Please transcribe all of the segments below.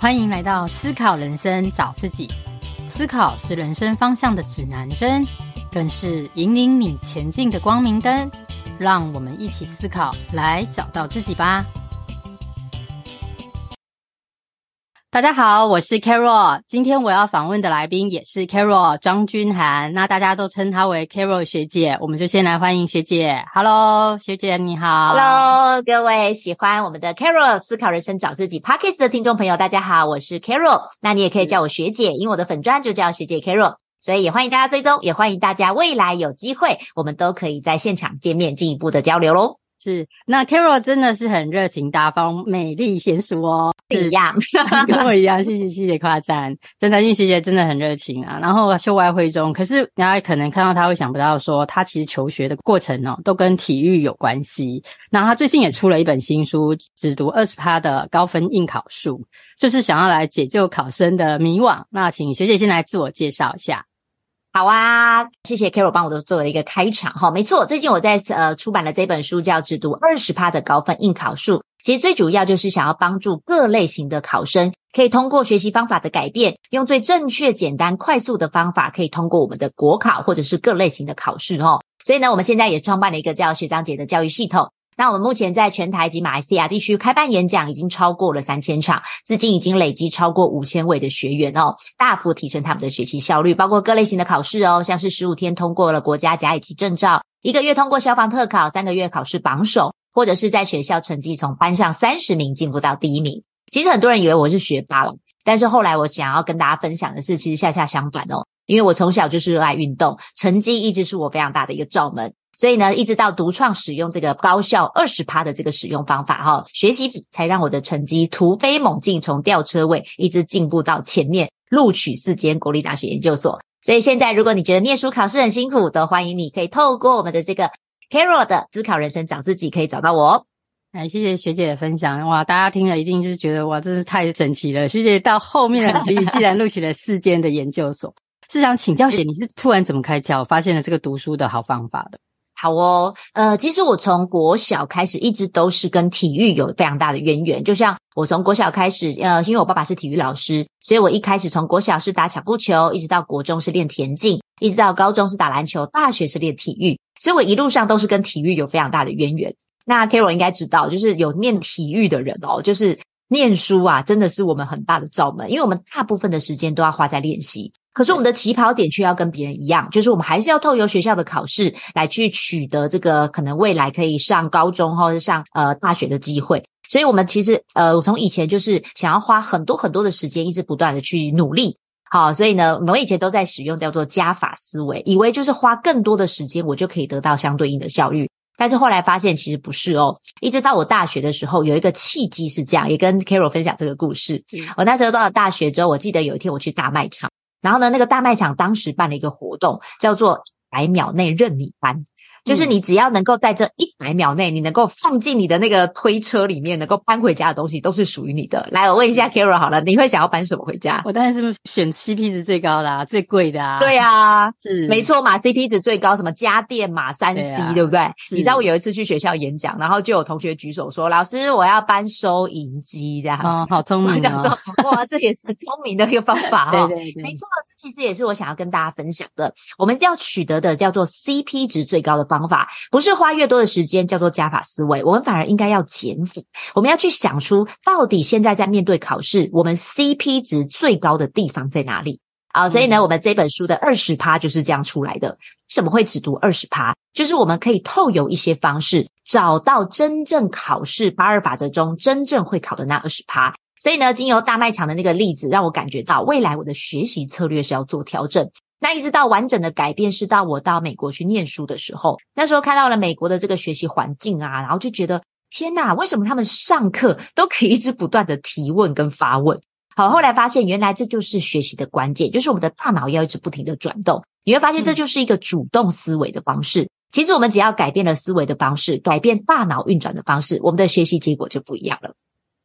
欢迎来到思考人生，找自己。思考是人生方向的指南针，更是引领你前进的光明灯。让我们一起思考，来找到自己吧。大家好，我是 Carol。今天我要访问的来宾也是 Carol 庄君涵，那大家都称她为 Carol 学姐。我们就先来欢迎学姐。Hello，学姐你好。Hello，各位喜欢我们的 Carol 思考人生找自己 Podcast 的听众朋友，大家好，我是 Carol。那你也可以叫我学姐，因为我的粉专就叫学姐 Carol，所以也欢迎大家追踪，也欢迎大家未来有机会，我们都可以在现场见面，进一步的交流喽。是，那 Carol 真的是很热情大方、美丽娴熟哦，是一样，跟我一样，谢谢谢谢夸赞，真的，因为学姐真的很热情啊。然后秀外慧中，可是大家可能看到她会想不到说，她其实求学的过程哦，都跟体育有关系。那她最近也出了一本新书，只读二十趴的高分应考术，就是想要来解救考生的迷惘。那请学姐先来自我介绍一下。好啊，谢谢 Carol 帮我都做了一个开场哈，没错，最近我在呃出版了这本书，叫《只读二十趴的高分应考术》，其实最主要就是想要帮助各类型的考生，可以通过学习方法的改变，用最正确、简单、快速的方法，可以通过我们的国考或者是各类型的考试哈。所以呢，我们现在也创办了一个叫学长姐的教育系统。那我们目前在全台及马来西亚地区开办演讲已经超过了三千场，至今已经累积超过五千位的学员哦，大幅提升他们的学习效率，包括各类型的考试哦，像是十五天通过了国家甲乙级证照，一个月通过消防特考，三个月考试榜首，或者是在学校成绩从班上三十名进步到第一名。其实很多人以为我是学霸了，但是后来我想要跟大家分享的是，其实恰恰相反哦，因为我从小就是热爱运动，成绩一直是我非常大的一个罩门。所以呢，一直到独创使用这个高效二十趴的这个使用方法哈，学习才让我的成绩突飞猛进，从吊车尾一直进步到前面，录取四间国立大学研究所。所以现在，如果你觉得念书考试很辛苦，都欢迎你可以透过我们的这个 Carol 的思考人生找自己，可以找到我。哎，谢谢学姐的分享哇！大家听了一定就是觉得哇，真是太神奇了。学姐到后面的履历竟然录取了四间的研究所，是想请教学姐，你是突然怎么开窍，发现了这个读书的好方法的？好哦，呃，其实我从国小开始一直都是跟体育有非常大的渊源。就像我从国小开始，呃，因为我爸爸是体育老师，所以我一开始从国小是打巧固球，一直到国中是练田径，一直到高中是打篮球，大学是练体育，所以我一路上都是跟体育有非常大的渊源。那 Carol 应该知道，就是有念体育的人哦，就是念书啊，真的是我们很大的罩门，因为我们大部分的时间都要花在练习。可是我们的起跑点却要跟别人一样，就是我们还是要透过学校的考试来去取得这个可能未来可以上高中或者上呃大学的机会。所以，我们其实呃，我从以前就是想要花很多很多的时间，一直不断的去努力。好，所以呢，我们以前都在使用叫做加法思维，以为就是花更多的时间，我就可以得到相对应的效率。但是后来发现其实不是哦。一直到我大学的时候，有一个契机是这样，也跟 Carol 分享这个故事。我那时候到了大学之后，我记得有一天我去大卖场。然后呢，那个大卖场当时办了一个活动，叫做“百秒内任你搬”。就是你只要能够在这一百秒内，你能够放进你的那个推车里面，能够搬回家的东西，都是属于你的。来，我问一下 Carol 好了，你会想要搬什么回家？我当然是选 CP 值最高的啊，最贵的啊。对啊，是没错嘛，CP 值最高，什么家电嘛，三 C，对啊，对不对？你知道我有一次去学校演讲，然后就有同学举手说：“老师，我要搬收银机。”这样，哦，好聪 明哦！哇，这也是很聪明的一个方法 哦。对对对，没错，这其实也是我想要跟大家分享的。我们要取得的叫做 CP 值最高的方法，不是花越多的时间叫做加法思维，我们反而应该要减法。我们要去想出到底现在在面对考试，我们 CP 值最高的地方在哪里？好，所以呢，我们这本书的二十趴就是这样出来的。为什么会只读二十趴？就是我们可以透由一些方式，找到真正考试八二法则中真正会考的那二十趴。所以呢，经由大卖场的那个例子，让我感觉到未来我的学习策略是要做调整。那一直到完整的改变，是到我到美国去念书的时候，那时候看到了美国的这个学习环境啊，然后就觉得天哪，为什么他们上课都可以一直不断的提问跟发问？好，后来发现原来这就是学习的关键，就是我们的大脑要一直不停的转动。你会发现这就是一个主动思维的方式。其实我们只要改变了思维的方式，改变大脑运转的方式，我们的学习结果就不一样了。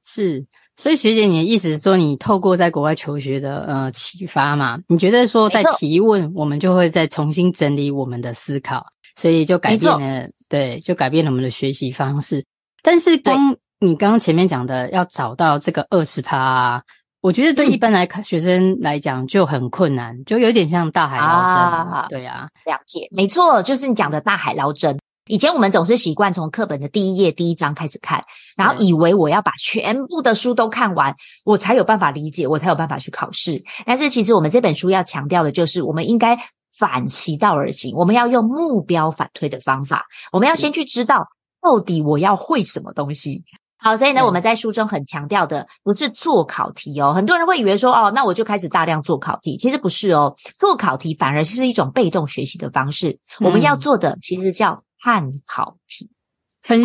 是。所以学姐，你的意思是说，你透过在国外求学的呃启发嘛？你觉得说在提问，我们就会再重新整理我们的思考，所以就改变了，对，就改变了我们的学习方式。但是刚你刚刚前面讲的，要找到这个二十趴，我觉得对一般来看学生来讲就很困难，嗯、就有点像大海捞针。啊对啊，了解，没错，就是你讲的大海捞针。以前我们总是习惯从课本的第一页、第一章开始看，然后以为我要把全部的书都看完，我才有办法理解，我才有办法去考试。但是其实我们这本书要强调的就是，我们应该反其道而行，我们要用目标反推的方法，我们要先去知道到底我要会什么东西。好，所以呢，我们在书中很强调的不是做考题哦。很多人会以为说，哦，那我就开始大量做考题，其实不是哦。做考题反而是一种被动学习的方式。我们要做的其实叫看考题，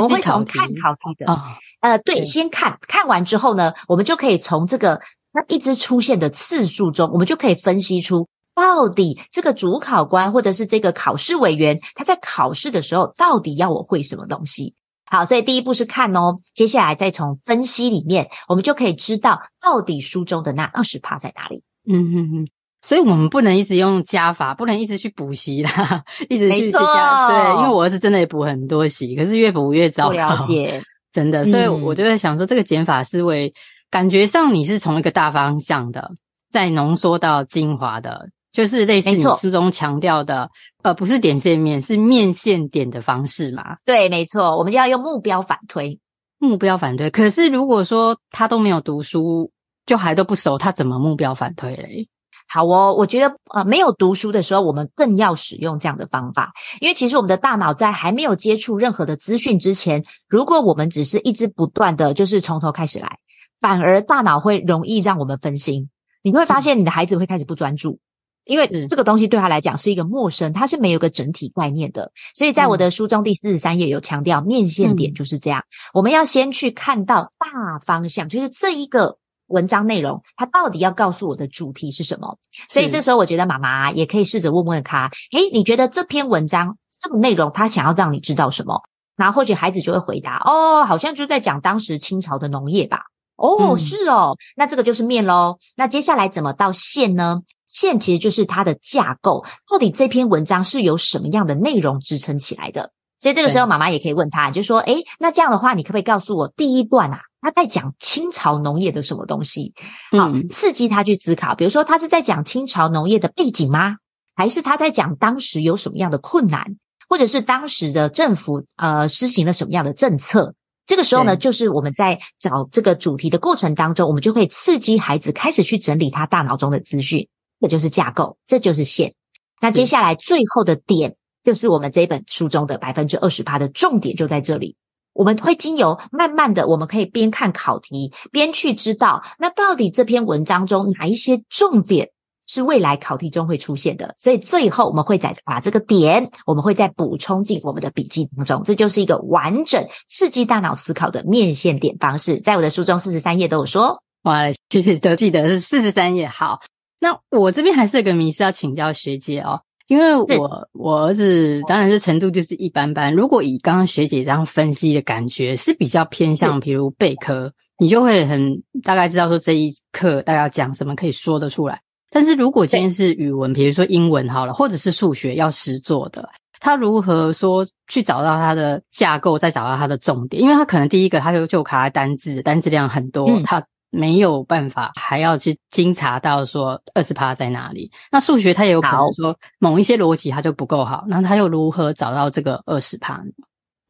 我会从看考题的，哦、呃，对，先看，看完之后呢，我们就可以从这个它一直出现的次数中，我们就可以分析出到底这个主考官或者是这个考试委员他在考试的时候到底要我会什么东西。好，所以第一步是看哦，接下来再从分析里面，我们就可以知道到底书中的那二十趴在哪里。嗯嗯嗯，所以我们不能一直用加法，不能一直去补习啦，一直去加。对，因为我儿子真的也补很多习，可是越补越糟糕。了解，真的，所以我就在想说，这个减法思维，感觉上你是从一个大方向的，再浓缩到精华的。就是类似你书中强调的，呃，不是点线面，是面线点的方式嘛？对，没错，我们就要用目标反推，目标反推。可是如果说他都没有读书，就还都不熟，他怎么目标反推嘞？好哦，我觉得呃，没有读书的时候，我们更要使用这样的方法，因为其实我们的大脑在还没有接触任何的资讯之前，如果我们只是一直不断的就是从头开始来，反而大脑会容易让我们分心，你会发现你的孩子会开始不专注。嗯因为这个东西对他来讲是一个陌生，他是没有个整体概念的，所以在我的书中第四十三页有强调，面线点就是这样，我们要先去看到大方向，就是这一个文章内容，它到底要告诉我的主题是什么。所以这时候我觉得妈妈也可以试着问问他，诶，你觉得这篇文章这个内容，他想要让你知道什么？然后或许孩子就会回答，哦，好像就在讲当时清朝的农业吧。哦，是哦，那这个就是面喽。那接下来怎么到线呢？线其实就是它的架构，到底这篇文章是由什么样的内容支撑起来的？所以这个时候妈妈也可以问他，就说：诶，那这样的话，你可不可以告诉我第一段啊，他在讲清朝农业的什么东西？好，刺激他去思考。比如说，他是在讲清朝农业的背景吗？还是他在讲当时有什么样的困难，或者是当时的政府呃施行了什么样的政策？这个时候呢，就是我们在找这个主题的过程当中，我们就会刺激孩子开始去整理他大脑中的资讯，这就是架构，这就是线。那接下来最后的点，就是我们这本书中的百分之二十八的重点就在这里。我们会经由慢慢的，我们可以边看考题，边去知道，那到底这篇文章中哪一些重点。是未来考题中会出现的，所以最后我们会再把这个点，我们会再补充进我们的笔记当中。这就是一个完整刺激大脑思考的面线点方式，在我的书中四十三页都有说。哇，谢谢，都记得是四十三页。好，那我这边还是有个迷思要请教学姐哦，因为我我儿子当然是程度就是一般般。如果以刚刚学姐这样分析的感觉是比较偏向，比如备课，你就会很大概知道说这一课大概要讲什么，可以说得出来。但是如果今天是语文，比如说英文好了，或者是数学要实做的，他如何说去找到他的架构，再找到他的重点？因为他可能第一个他就就卡在单字，单字量很多，嗯、他没有办法还要去精查到说二十趴在哪里。那数学它也有可能说某一些逻辑它就不够好，那他又如何找到这个二十趴呢？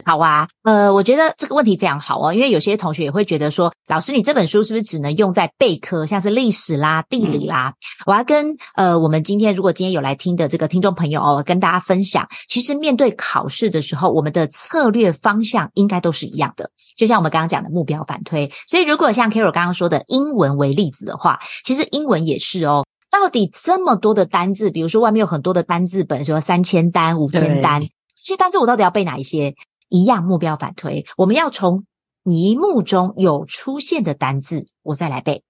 好啊，呃，我觉得这个问题非常好哦，因为有些同学也会觉得说，老师，你这本书是不是只能用在备科，像是历史啦、地理啦？嗯、我要跟呃，我们今天如果今天有来听的这个听众朋友哦，跟大家分享，其实面对考试的时候，我们的策略方向应该都是一样的，就像我们刚刚讲的目标反推。所以，如果像 Carol 刚刚说的英文为例子的话，其实英文也是哦，到底这么多的单字，比如说外面有很多的单字本，什么三千单、五千单，这些单字我到底要背哪一些？一样目标反推，我们要从题目中有出现的单字，我再来背。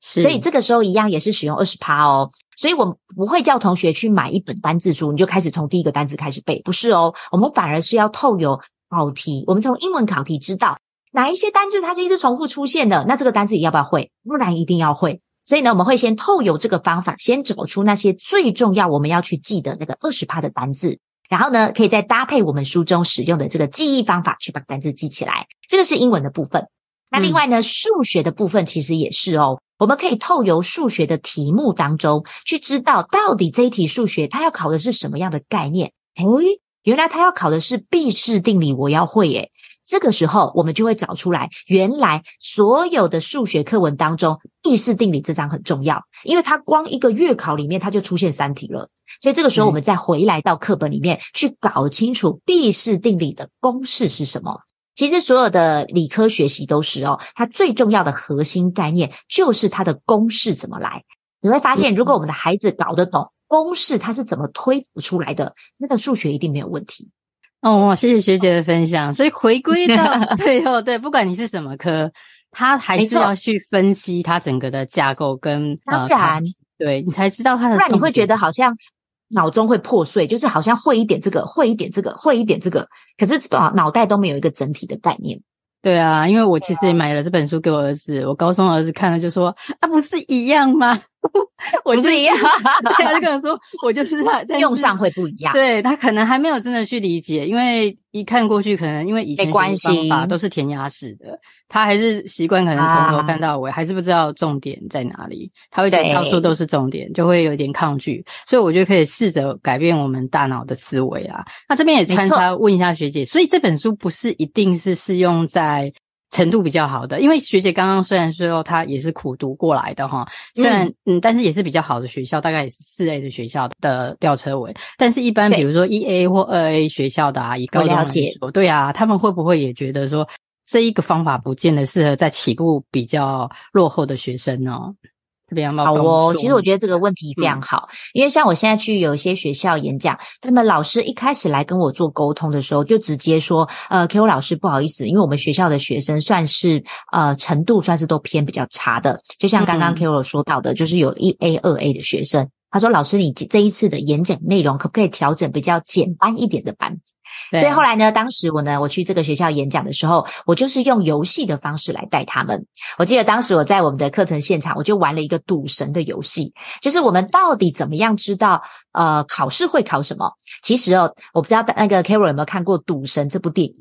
所以这个时候一样也是使用二十趴哦。所以我们不会叫同学去买一本单字书，你就开始从第一个单字开始背，不是哦。我们反而是要透由考题，我们从英文考题知道哪一些单字它是一直重复出现的，那这个单字你要不要会？不然一定要会。所以呢，我们会先透由这个方法，先找出那些最重要我们要去记的那个二十趴的单字。然后呢，可以再搭配我们书中使用的这个记忆方法，去把单字记起来。这个是英文的部分。那另外呢，数学的部分其实也是哦。我们可以透由数学的题目当中去知道，到底这一题数学它要考的是什么样的概念。诶，原来它要考的是毕氏定理，我要会诶。这个时候，我们就会找出来，原来所有的数学课文当中，毕氏定理这章很重要，因为它光一个月考里面，它就出现三题了。所以这个时候，我们再回来到课本里面去搞清楚毕氏定理的公式是什么。其实所有的理科学习都是哦，它最重要的核心概念就是它的公式怎么来。你会发现，如果我们的孩子搞得懂公式，它是怎么推出来的，那个数学一定没有问题。哦，谢谢学姐的分享。所以回归到 最后，对，不管你是什么科，他还是要去分析它整个的架构跟当然，呃、对你才知道它的。不然你会觉得好像脑中会破碎，就是好像会一点这个，会一点这个，会一点这个，可是脑脑袋都没有一个整体的概念。对啊，因为我其实也买了这本书给我儿子，我高中儿子看了就说：“啊，不是一样吗？” 我不是一样，他就跟我说，我就是他，用上会不一样。对，他可能还没有真的去理解，因为一看过去，可能因为以前关系方法都是填鸭式的，他还是习惯可能从头看到尾，啊，还是不知道重点在哪里。他会觉得到处都是重点，就会有点抗拒。所以我觉得可以试着改变我们大脑的思维啊。那这边也穿插问一下学姐，所以这本书不是一定是适用在。程度比较好的，因为学姐刚刚虽然说她也是苦读过来的哈，虽然嗯，嗯，但是也是比较好的学校，大概也是四 A 的学校的吊车尾。但是，一般比如说一 A 或二 A 学校的啊，以高中来说，对啊，他们会不会也觉得说这一个方法不见得适合在起步比较落后的学生呢？好哦，其实我觉得这个问题非常？好，嗯，因为像我现在去有一些学校演讲，他们老师一开始来跟我做沟通的时候，就直接说，呃，Carol 老师不好意思，因为我们学校的学生算是呃程度算是都偏比较差的，就像刚刚 Carol 说到的，嗯，就是有一 A、二 A 的学生，他说老师，你这一次的演讲内容可不可以调整比较简单一点的班？所以后来呢，当时我呢，我去这个学校演讲的时候，我就是用游戏的方式来带他们。我记得当时我在我们的课程现场，我就玩了一个赌神的游戏，就是我们到底怎么样知道呃考试会考什么？其实哦，我不知道那个 Carol 有没有看过《赌神》这部电影？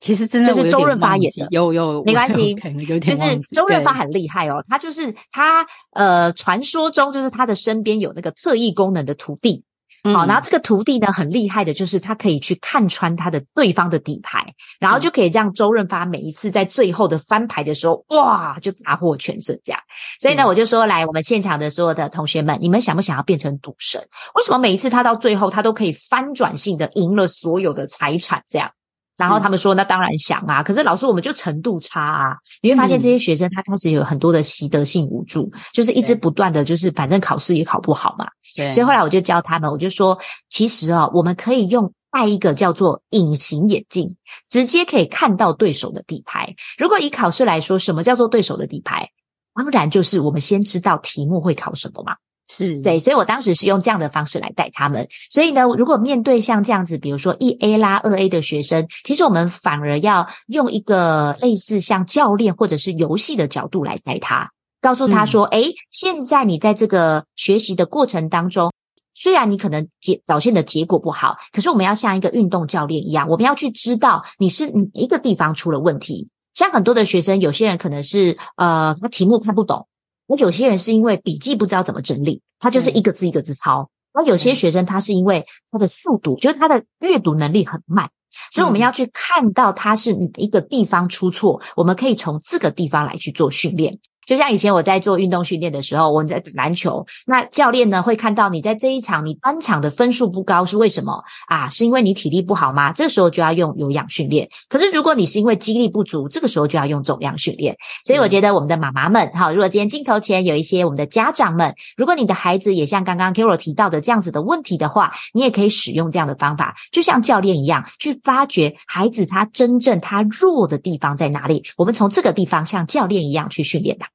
其实真的就是周润发演的，有有没关系，就是周润发很厉害哦，他就是他呃，传说中就是他的身边有那个特异功能的徒弟。好，然后这个徒弟呢，很厉害的，就是他可以去看穿他的对方的底牌，然后就可以让周润发每一次在最后的翻牌的时候，哇，就大获全胜这样。所以呢，我就说，来，我们现场的所有的同学们，你们想不想要变成赌神？为什么每一次他到最后，他都可以翻转性的赢了所有的财产这样？然后他们说：“那当然想啊，可是老师，我们就程度差啊。你会发现这些学生他开始有很多的习得性无助，嗯、就是一直不断的就是反正考试也考不好嘛。对。所以后来我就教他们，我就说，其实啊，我们可以用戴一个叫做隐形眼镜，直接可以看到对手的底牌。如果以考试来说，什么叫做对手的底牌？当然就是我们先知道题目会考什么嘛。”是对，所以我当时是用这样的方式来带他们。所以呢，如果面对像这样子，比如说一 A 啦、二 A 的学生，其实我们反而要用一个类似像教练或者是游戏的角度来带他，告诉他说：“哎、嗯，现在你在这个学习的过程当中，虽然你可能结表现的结果不好，可是我们要像一个运动教练一样，我们要去知道你是哪一个地方出了问题。像很多的学生，有些人可能是呃，他题目看不懂。”我有些人是因为笔记不知道怎么整理，他就是一个字一个字抄。那、嗯、有些学生他是因为他的速度，就是他的阅读能力很慢，所以我们要去看到他是哪一个地方出错，我们可以从这个地方来去做训练。就像以前我在做运动训练的时候，我在打篮球，那教练呢会看到你在这一场你单场的分数不高是为什么啊？是因为你体力不好吗？这个时候就要用有氧训练。可是如果你是因为肌力不足，这个时候就要用重量训练。所以我觉得我们的妈妈们，哈，如果今天镜头前有一些我们的家长们，如果你的孩子也像刚刚 Carol 提到的这样子的问题的话，你也可以使用这样的方法，就像教练一样，去发掘孩子他真正他弱的地方在哪里。我们从这个地方像教练一样去训练他。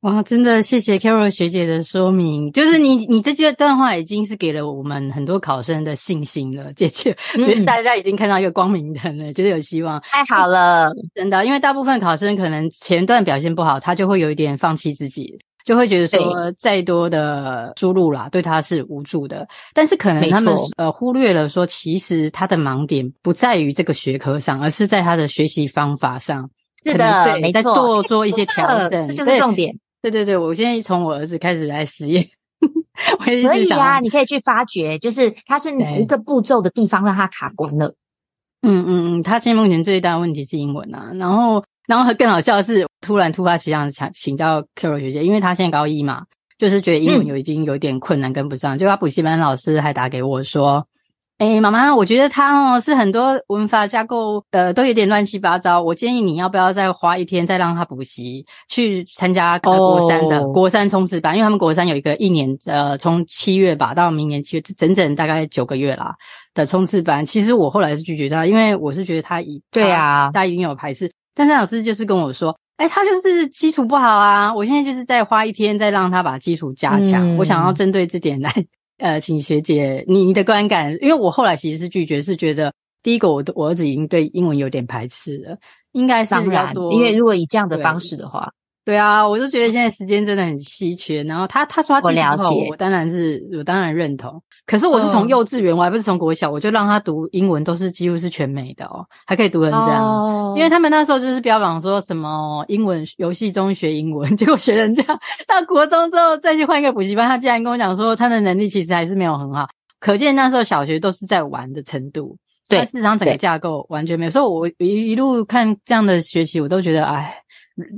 哇，真的谢谢 Carol 学姐的说明，就是你你这句段话已经是给了我们很多考生的信心了，姐姐，觉 得大家已经看到一个光明灯了，觉得有希望，太好了，真的，因为大部分考生可能前段表现不好，他就会有一点放弃自己，就会觉得说再多的输入啦，对他是无助的，但是可能他们呃忽略了说，其实他的盲点不在于这个学科上，而是在他的学习方法上，是的，没错，再多做一些调整，这就是重点。对对对，我现在从我儿子开始来实验。可以啊，你可以去发掘，就是他是哪一个步骤的地方让他卡关了。嗯嗯嗯，他现在目前最大的问题是英文啊，然后然后更好笑的是，突然突发奇想想请教 Carol 学姐，因为他现在高一嘛，就是觉得英文有已经有点困难跟不上，嗯、就他补习班老师还打给我说。哎，妈妈，我觉得他哦是很多文法架构呃都有点乱七八糟。我建议你要不要再花一天再让他补习，去参加国三的、oh. 国三冲刺班，因为他们国三有一个一年呃从七月吧到明年七月，整整大概九个月啦的冲刺班。其实我后来是拒绝他，因为我是觉得他已对啊，他已经有排斥。但是老师就是跟我说，哎，他就是基础不好啊。我现在就是再花一天再让他把基础加强。嗯、我想要针对这点来。呃，请学姐你你的观感，因为我后来其实是拒绝，是觉得第一个我的我儿子已经对英文有点排斥了，应该是要多，因为如果以这样的方式的话。对啊，我就觉得现在时间真的很稀缺。然后他他说他基础好，我当然是我当然认同。可是我是从幼稚园，我还不是从国小，我就让他读英文，都是几乎是全美的哦，还可以读成这样。因为他们那时候就是标榜说什么英文游戏中学英文，结果学成这样。到国中之后再去换一个补习班，他竟然跟我讲说他的能力其实还是没有很好。可见那时候小学都是在玩的程度，对，事实上整个架构完全没有。所以我一一路看这样的学习，我都觉得哎。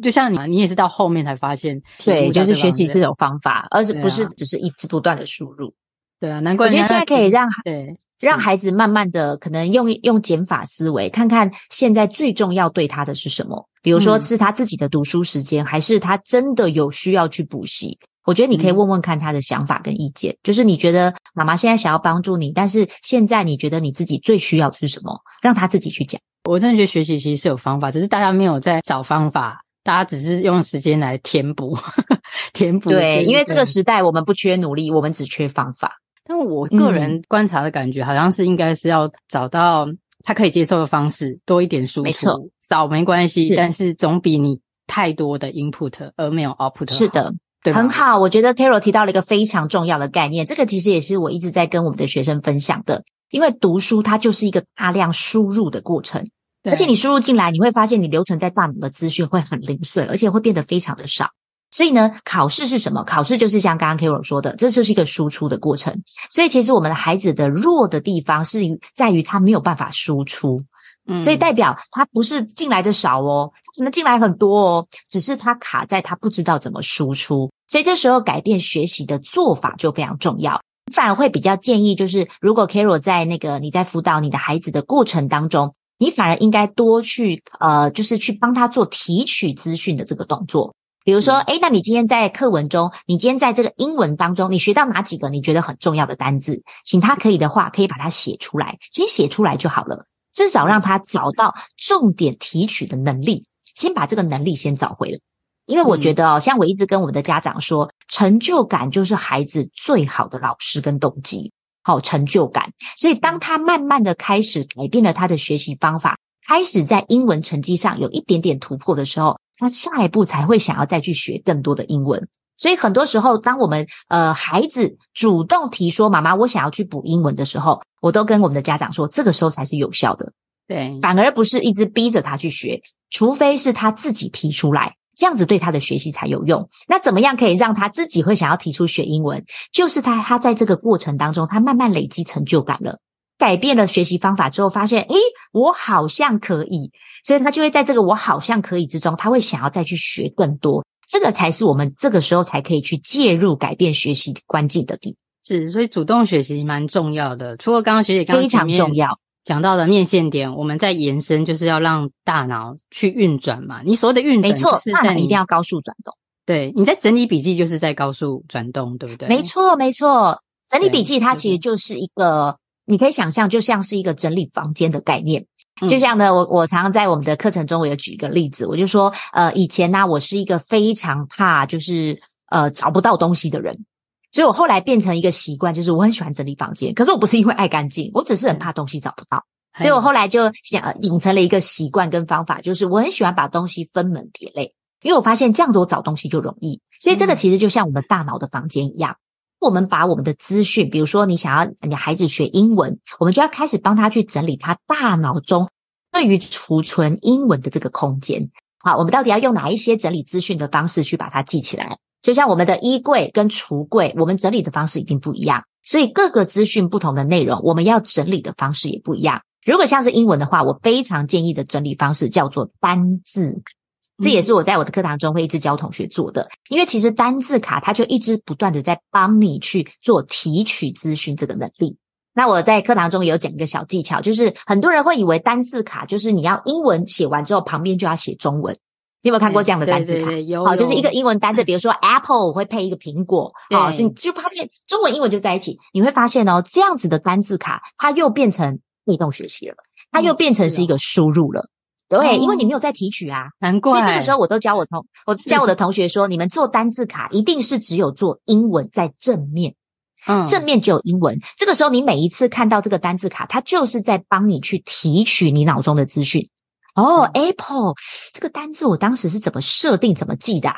就像你，你也是到后面才发现，对，就是学习这种方法，而是不是只是一直不断的输入。对啊，难怪我觉得现在可以让对让孩子慢慢的可能用用减法思维，看看现在最重要对他的是什么。比如说是他自己的读书时间，嗯、还是他真的有需要去补习？我觉得你可以问问看他的想法跟意见。嗯、就是你觉得妈妈现在想要帮助你，但是现在你觉得你自己最需要的是什么？让他自己去讲。我真的觉得学习其实是有方法，只是大家没有在找方法。大家只是用时间来填补，填补。对，因为这个时代我们不缺努力，我们只缺方法。但我个人观察的感觉，好像是应该是要找到他可以接受的方式，多一点输出，没错，少没关系，是但是总比你太多的 input 而没有 output。是的，对，很好。我觉得 Carol 提到了一个非常重要的概念，这个其实也是我一直在跟我们的学生分享的，因为读书它就是一个大量输入的过程。而且你输入进来，你会发现你留存在大脑的资讯会很零碎，而且会变得非常的少。所以呢，考试是什么？考试就是像刚刚 Carol 说的，这就是一个输出的过程。所以其实我们的孩子的弱的地方是在于他没有办法输出，嗯，所以代表他不是进来的少哦，可能进来很多哦，只是他卡在他不知道怎么输出。所以这时候改变学习的做法就非常重要。反而会比较建议，就是如果 Carol 在那个你在辅导你的孩子的过程当中。你反而应该多去呃，就是去帮他做提取资讯的这个动作。比如说，诶，那你今天在课文中，你今天在这个英文当中，你学到哪几个你觉得很重要的单字？请他可以的话，可以把它写出来，先写出来就好了。至少让他找到重点提取的能力，先把这个能力先找回来。因为我觉得哦，像我一直跟我们的家长说，成就感就是孩子最好的老师跟动机。好成就感，所以当他慢慢的开始改变了他的学习方法，开始在英文成绩上有一点点突破的时候，他下一步才会想要再去学更多的英文。所以很多时候，当我们呃孩子主动提说“妈妈，我想要去补英文”的时候，我都跟我们的家长说，这个时候才是有效的。对，反而不是一直逼着他去学，除非是他自己提出来。这样子对他的学习才有用。那怎么样可以让他自己会想要提出学英文？就是他他在这个过程当中，他慢慢累积成就感了，改变了学习方法之后，发现诶，我好像可以，所以他就会在这个我好像可以之中，他会想要再去学更多。这个才是我们这个时候才可以去介入改变学习关键的地方。是，所以主动学习蛮重要的。除了刚刚学姐刚刚非常重要。讲到的面线点，我们在延伸，就是要让大脑去运转嘛。你所谓的运转，没错，大脑一定要高速转动。对，你在整理笔记，就是在高速转动，对不对？没错，没错。整理笔记它其实就是一个，你可以想象，就像是一个整理房间的概念。嗯、就像呢，我我常常在我们的课程中，我有举一个例子，我就说，呃，以前呢、啊，我是一个非常怕就是呃找不到东西的人。所以我后来变成一个习惯，就是我很喜欢整理房间。可是我不是因为爱干净，我只是很怕东西找不到。所以我后来就想养成了一个习惯跟方法，就是我很喜欢把东西分门别类，因为我发现这样子我找东西就容易。所以这个其实就像我们大脑的房间一样，我们把我们的资讯，比如说你想要你的孩子学英文，我们就要开始帮他去整理他大脑中对于储存英文的这个空间。好，我们到底要用哪一些整理资讯的方式去把它记起来？就像我们的衣柜跟橱柜，我们整理的方式一定不一样，所以各个资讯不同的内容，我们要整理的方式也不一样。如果像是英文的话，我非常建议的整理方式叫做单字卡，这也是我在我的课堂中会一直教同学做的。因为其实单字卡它就一直不断的在帮你去做提取资讯这个能力。那我在课堂中也有讲一个小技巧，就是很多人会以为单字卡就是你要英文写完之后旁边就要写中文。你有没有看过这样的单字卡？对对对，有，好，就是一个英文单字，比如说 Apple 我会配一个苹果，好，就就发现中文英文就在一起。你会发现哦，这样子的单字卡它又变成。被动学习了，它又变成是一个输入了，嗯、对，因为你没有在提取啊，难怪。所以这个时候我都教我同我教我的同学说，你们做单字卡一定是只有做英文在正面，嗯，正面只有英文。这个时候你每一次看到这个单字卡，它就是在帮你去提取你脑中的资讯。哦、嗯、，Apple 这个单字我当时是怎么设定、怎么记的啊？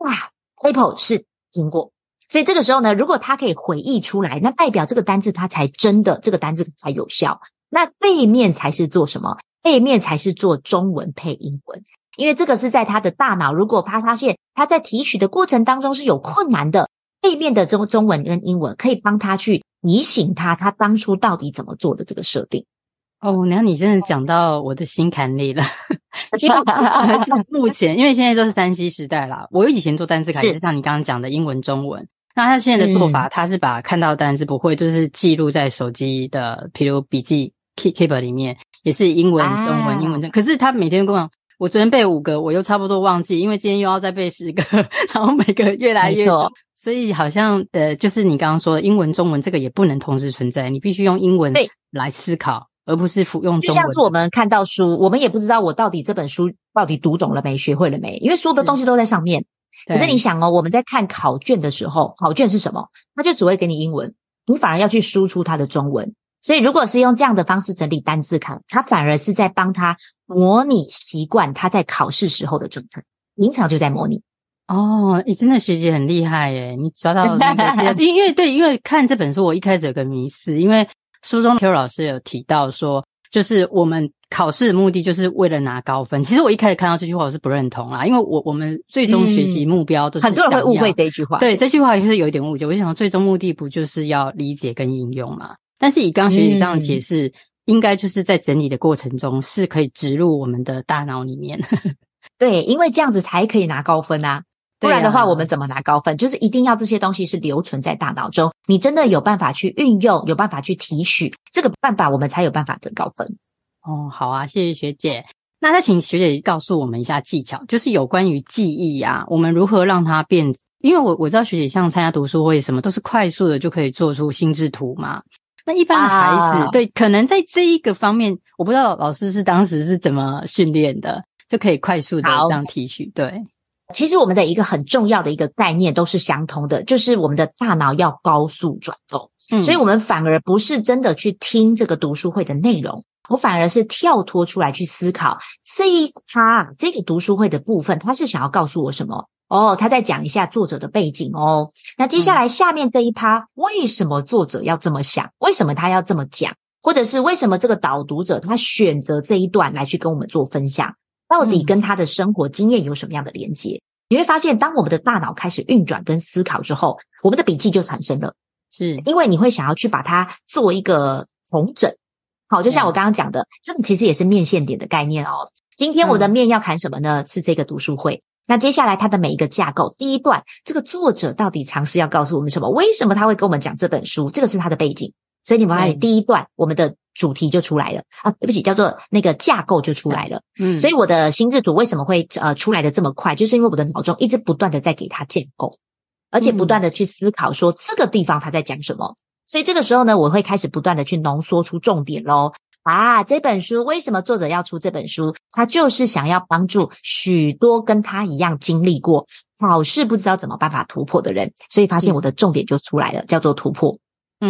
哇，Apple 是苹果，所以这个时候呢，如果他可以回忆出来，那代表这个单字它才真的这个单字才有效。那背面才是做什么？背面才是做中文配英文，因为这个是在他的大脑，如果他发现他在提取的过程当中是有困难的，背面的中中文跟英文可以帮他去提醒他，他当初到底怎么做的这个设定。哦，那你真的讲到我的心坎里了。目前，因为现在都是三 C 时代啦，我以前做单字卡，就像你刚刚讲的英文、中文。那他现在的做法，他是把看到单字不会，就是记录在手机的，譬如笔记。Keep Keep 里面也是英文、中文、英文中，可是他每天跟我，我昨天背五个，我又差不多忘记，因为今天又要再背十个，然后每个越来越多，所以好像呃，就是你刚刚说的英文、中文这个也不能同时存在，你必须用英文来思考，而不是服用中文。就像是我们看到书，我们也不知道我到底这本书到底读懂了没、学会了没，因为所有的东西都在上面。可是你想哦，我们在看考卷的时候，考卷是什么？它就只会给你英文，你反而要去输出它的中文。所以，如果是用这样的方式整理单字卡，它反而是在帮他模拟习惯他在考试时候的状态。平常就在模拟。哦，你真的学姐很厉害耶！你抓到那个，因为对，因为看这本书，我一开始有个迷思，因为书中 Q 老师有提到说，就是我们考试的目的就是为了拿高分。其实我一开始看到这句话，我是不认同啦，因为我我们最终学习目标都是、嗯、很多人会误会这一句话。对，这句话也是有一点误解。我就想，最终目的不就是要理解跟应用嘛？但是以刚刚学姐这样解释，嗯、应该就是在整理的过程中是可以植入我们的大脑里面。对，因为这样子才可以拿高分啊！不然的话，我们怎么拿高分？啊、就是一定要这些东西是留存在大脑中，你真的有办法去运用，有办法去提取，这个办法我们才有办法得高分。哦，好啊，谢谢学姐。那再请学姐告诉我们一下技巧，就是有关于记忆啊，我们如何让它变？因为我我知道学姐像参加读书会什么，都是快速的就可以做出心智图嘛。那一般的孩子，啊、对，可能在这一个方面，我不知道老师是当时是怎么训练的，就可以快速的这样提取。对，其实我们的一个很重要的一个概念都是相通的，就是我们的大脑要高速转动。嗯，所以我们反而不是真的去听这个读书会的内容，我反而是跳脱出来去思考这一趴这个读书会的部分，他是想要告诉我什么。哦，他在讲一下作者的背景哦。那接下来下面这一趴，为什么作者要这么想？为什么他要这么讲？或者是为什么这个导读者他选择这一段来去跟我们做分享？到底跟他的生活经验有什么样的连接？你会发现，当我们的大脑开始运转跟思考之后，我们的笔记就产生了。是因为你会想要去把它做一个重整。好，就像我刚刚讲的，这个其实也是面线点的概念哦。今天我的面要谈什么呢？是这个读书会。那接下来它的每一个架构，第一段，这个作者到底尝试要告诉我们什么？为什么他会跟我们讲这本书？这个是他的背景。所以你们发现第一段，我们的主题就出来了啊！对不起，叫做那个架构就出来了。嗯，所以我的心智图为什么会呃出来的这么快？就是因为我的脑中一直不断的在给他建构，而且不断的去思考说这个地方他在讲什么。所以这个时候呢，我会开始不断的去浓缩出重点喽。啊，这本书为什么作者要出这本书？他就是想要帮助许多跟他一样经历过考试不知道怎么办法突破的人，所以发现我的重点就出来了，嗯、叫做突破。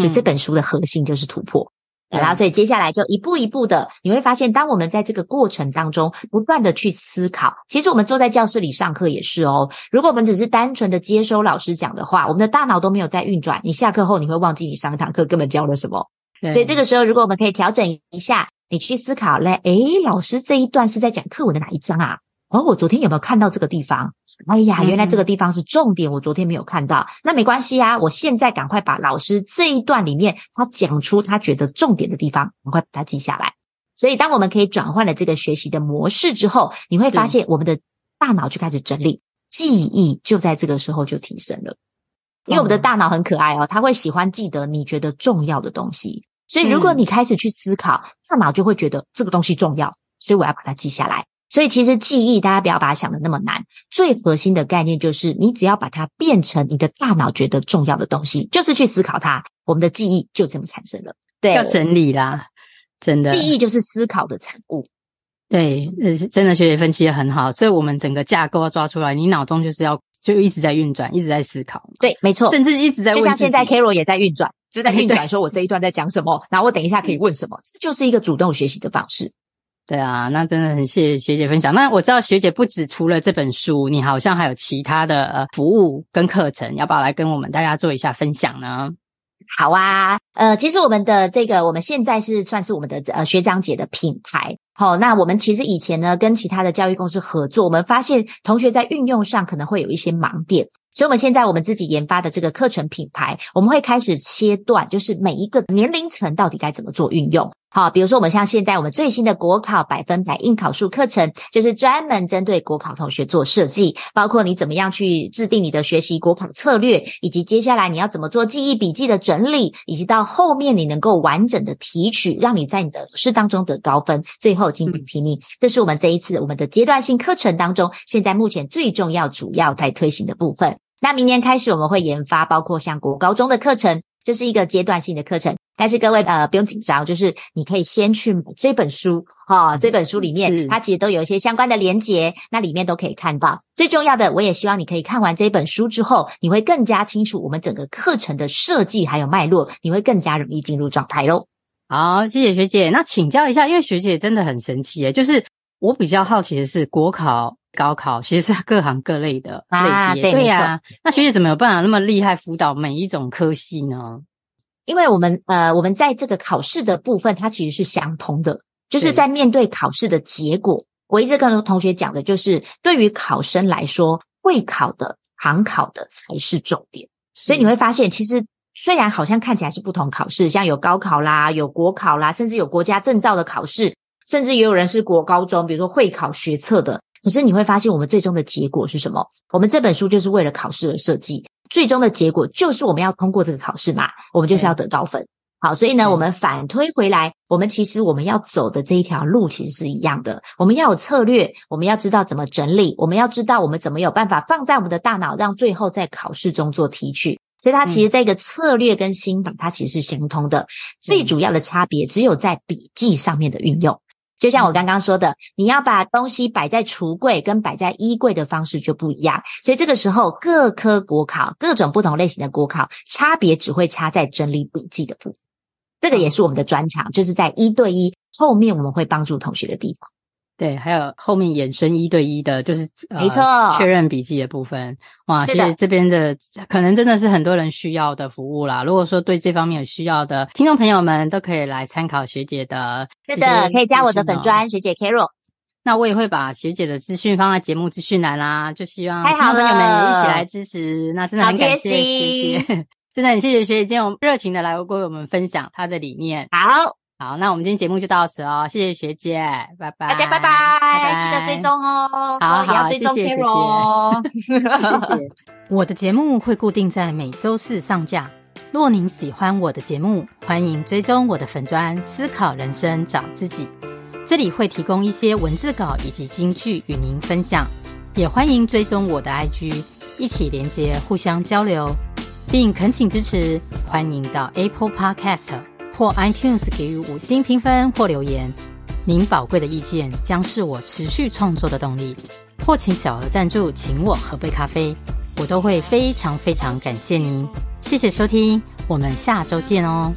就这本书的核心就是突破。嗯、然后，所以接下来就一步一步的，你会发现，当我们在这个过程当中不断的去思考，其实我们坐在教室里上课也是哦。如果我们只是单纯的接收老师讲的话，我们的大脑都没有在运转，你下课后你会忘记你上一堂课根本教了什么。所以这个时候，如果我们可以调整一下，你去思考嘞，诶，老师这一段是在讲课文的哪一章啊？哦，我昨天有没有看到这个地方？哎呀，原来这个地方是重点，我昨天没有看到。嗯、那没关系啊，我现在赶快把老师这一段里面他讲出他觉得重点的地方，赶快把它记下来。所以，当我们可以转换了这个学习的模式之后，你会发现我们的大脑就开始整理，记忆就在这个时候就提升了。因为我们的大脑很可爱哦，它会喜欢记得你觉得重要的东西。所以，如果你开始去思考，大脑就会觉得这个东西重要，所以我要把它记下来。所以，其实记忆大家不要把它想的那么难，最核心的概念就是你只要把它变成你的大脑觉得重要的东西，就是去思考它，我们的记忆就这么产生了。对，要整理啦。真的，记忆就是思考的产物。对，呃，真的学姐分析得很好，所以我们整个架构要抓出来，你脑中就是要就一直在运转，一直在思考。对，没错，甚至一直在问，就像现在 Carol 也在运转，就在运转，说我这一段在讲什么，然后我等一下可以问什么，这就是一个主动学习的方式。对啊，那真的很谢谢学姐分享。那我知道学姐不止除了这本书，你好像还有其他的呃服务跟课程，要不要来跟我们大家做一下分享呢？好啊，呃，其实我们的这个，我们现在是算是我们的呃学长姐的品牌。好，那我们其实以前呢，跟其他的教育公司合作，我们发现同学在运用上可能会有一些盲点。所以，我们现在我们自己研发的这个课程品牌，我们会开始切断，就是每一个年龄层到底该怎么做运用。好，比如说我们像现在我们最新的国考百分百应考术课程，就是专门针对国考同学做设计，包括你怎么样去制定你的学习国考策略，以及接下来你要怎么做记忆笔记的整理，以及到后面你能够完整的提取，让你在你的试当中得高分，最后金榜题名。这是我们这一次我们的阶段性课程当中，现在目前最重要、主要在推行的部分。那明年开始我们会研发，包括像国高中的课程，这是一个阶段性的课程。但是各位呃不用紧张，就是你可以先去买这本书哈、哦，这本书里面它其实都有一些相关的连结，那里面都可以看到。最重要的，我也希望你可以看完这本书之后，你会更加清楚我们整个课程的设计还有脉络，你会更加容易进入状态喽。好，谢谢学姐。那请教一下，因为学姐真的很神奇诶，就是我比较好奇的是国考。高考其实是各行各类的啊、对，对呀、啊。那学姐怎么有办法那么厉害辅导每一种科系呢？因为我们呃，我们在这个考试的部分，它其实是相通的，就是在面对考试的结果。我一直跟同学讲的就是，对于考生来说，会考的、常考的才是重点。所以你会发现，其实虽然好像看起来是不同考试，像有高考啦、有国考啦，甚至有国家证照的考试，甚至也有人是国高中，比如说会考学测的。可是你会发现，我们最终的结果是什么？我们这本书就是为了考试而设计，最终的结果就是我们要通过这个考试嘛，我们就是要得高分。好，所以呢，我们反推回来，我们其实我们要走的这一条路其实是一样的。我们要有策略，我们要知道怎么整理，我们要知道我们怎么有办法放在我们的大脑，让最后在考试中做提取。所以它其实这个策略跟心法，它其实是相通的，最主要的差别只有在笔记上面的运用。就像我刚刚说的，你要把东西摆在橱柜跟摆在衣柜的方式就不一样，所以这个时候各科国考、各种不同类型的国考，差别只会差在整理笔记的部分。这个也是我们的专长，就是在一对一后面我们会帮助同学的地方。对，还有后面衍生一对一的，就是没错，呃、确认笔记的部分。哇，其实这边的可能真的是很多人需要的服务啦。如果说对这方面有需要的听众朋友们，都可以来参考学姐的。是的，可以加我的粉专学姐 Carol。那我也会把学姐的资讯放在节目资讯栏啦。就希望听众朋友们也一起来支持。那真的很感谢学姐，真的很谢谢学姐今天我热情的来为我们分享她的理念。好。好，那我们今天节目就到此哦，谢谢学姐，拜拜，大家拜拜，拜拜，记得追踪哦，好，也要追踪 Carol 哦 谢谢。我的节目会固定在每周四上架，若您喜欢我的节目，欢迎追踪我的粉专思考人生找自己，这里会提供一些文字稿以及金句与您分享，也欢迎追踪我的 IG，一起连接互相交流，并恳请支持，欢迎到 Apple Podcast。或 iTunes 给予五星评分或留言，您宝贵的意见将是我持续创作的动力。或请小额赞助，请我喝杯咖啡，我都会非常非常感谢您。谢谢收听，我们下周见哦。